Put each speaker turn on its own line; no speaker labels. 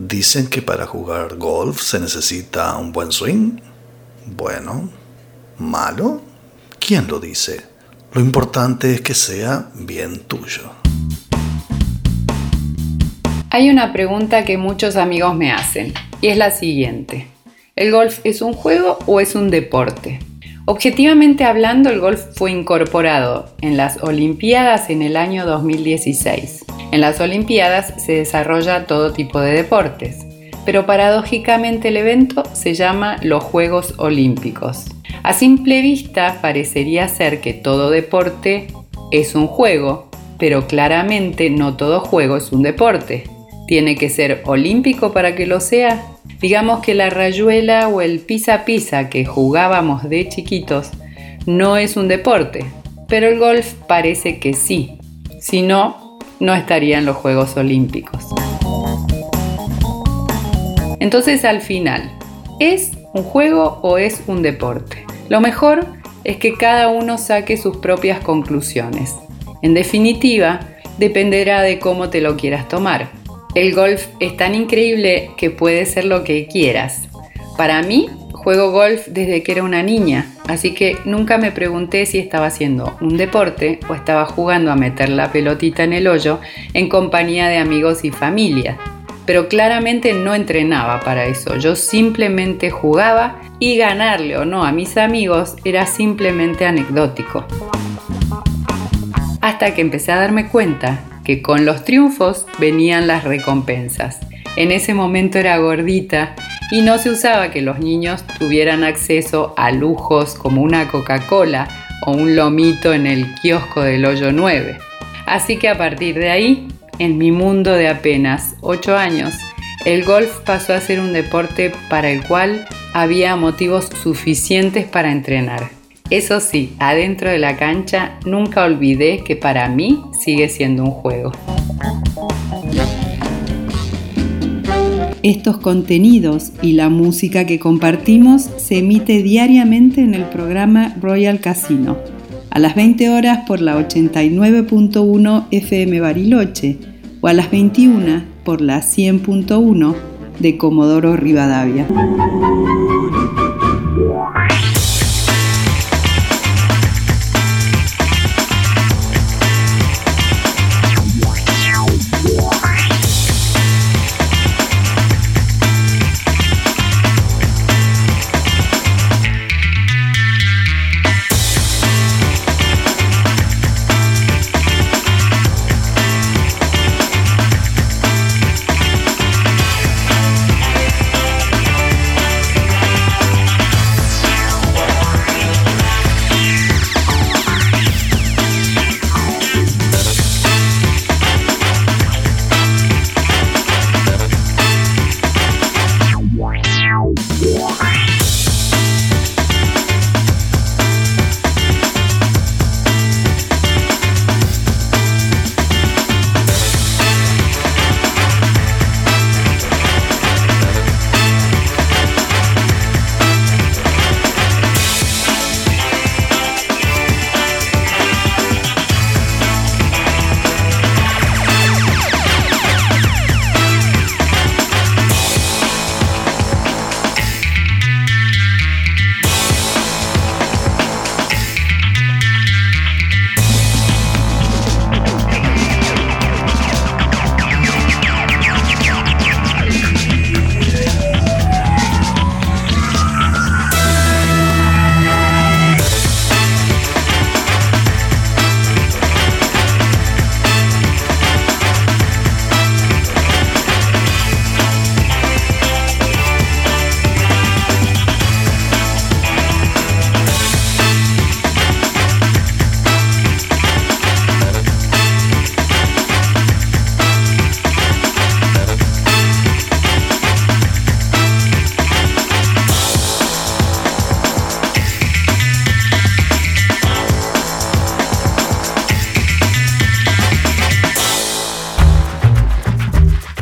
Dicen que para jugar golf se necesita un buen swing. Bueno, malo. ¿Quién lo dice? Lo importante es que sea bien tuyo.
Hay una pregunta que muchos amigos me hacen y es la siguiente. ¿El golf es un juego o es un deporte? Objetivamente hablando, el golf fue incorporado en las Olimpiadas en el año 2016. En las Olimpiadas se desarrolla todo tipo de deportes, pero paradójicamente el evento se llama los Juegos Olímpicos. A simple vista parecería ser que todo deporte es un juego, pero claramente no todo juego es un deporte. ¿Tiene que ser olímpico para que lo sea? Digamos que la rayuela o el pisa pisa que jugábamos de chiquitos no es un deporte, pero el golf parece que sí. Si no, no estaría en los Juegos Olímpicos. Entonces al final, ¿es un juego o es un deporte? Lo mejor es que cada uno saque sus propias conclusiones. En definitiva, dependerá de cómo te lo quieras tomar. El golf es tan increíble que puede ser lo que quieras. Para mí, juego golf desde que era una niña, así que nunca me pregunté si estaba haciendo un deporte o estaba jugando a meter la pelotita en el hoyo en compañía de amigos y familia pero claramente no entrenaba para eso. Yo simplemente jugaba y ganarle o no a mis amigos era simplemente anecdótico. Hasta que empecé a darme cuenta que con los triunfos venían las recompensas. En ese momento era gordita y no se usaba que los niños tuvieran acceso a lujos como una Coca-Cola o un lomito en el kiosco del hoyo 9. Así que a partir de ahí en mi mundo de apenas 8 años, el golf pasó a ser un deporte para el cual había motivos suficientes para entrenar. Eso sí, adentro de la cancha nunca olvidé que para mí sigue siendo un juego. Estos contenidos y la música que compartimos se emite diariamente en el programa Royal Casino, a las 20 horas por la 89.1 FM Bariloche o a las 21 por la 100.1 de Comodoro Rivadavia.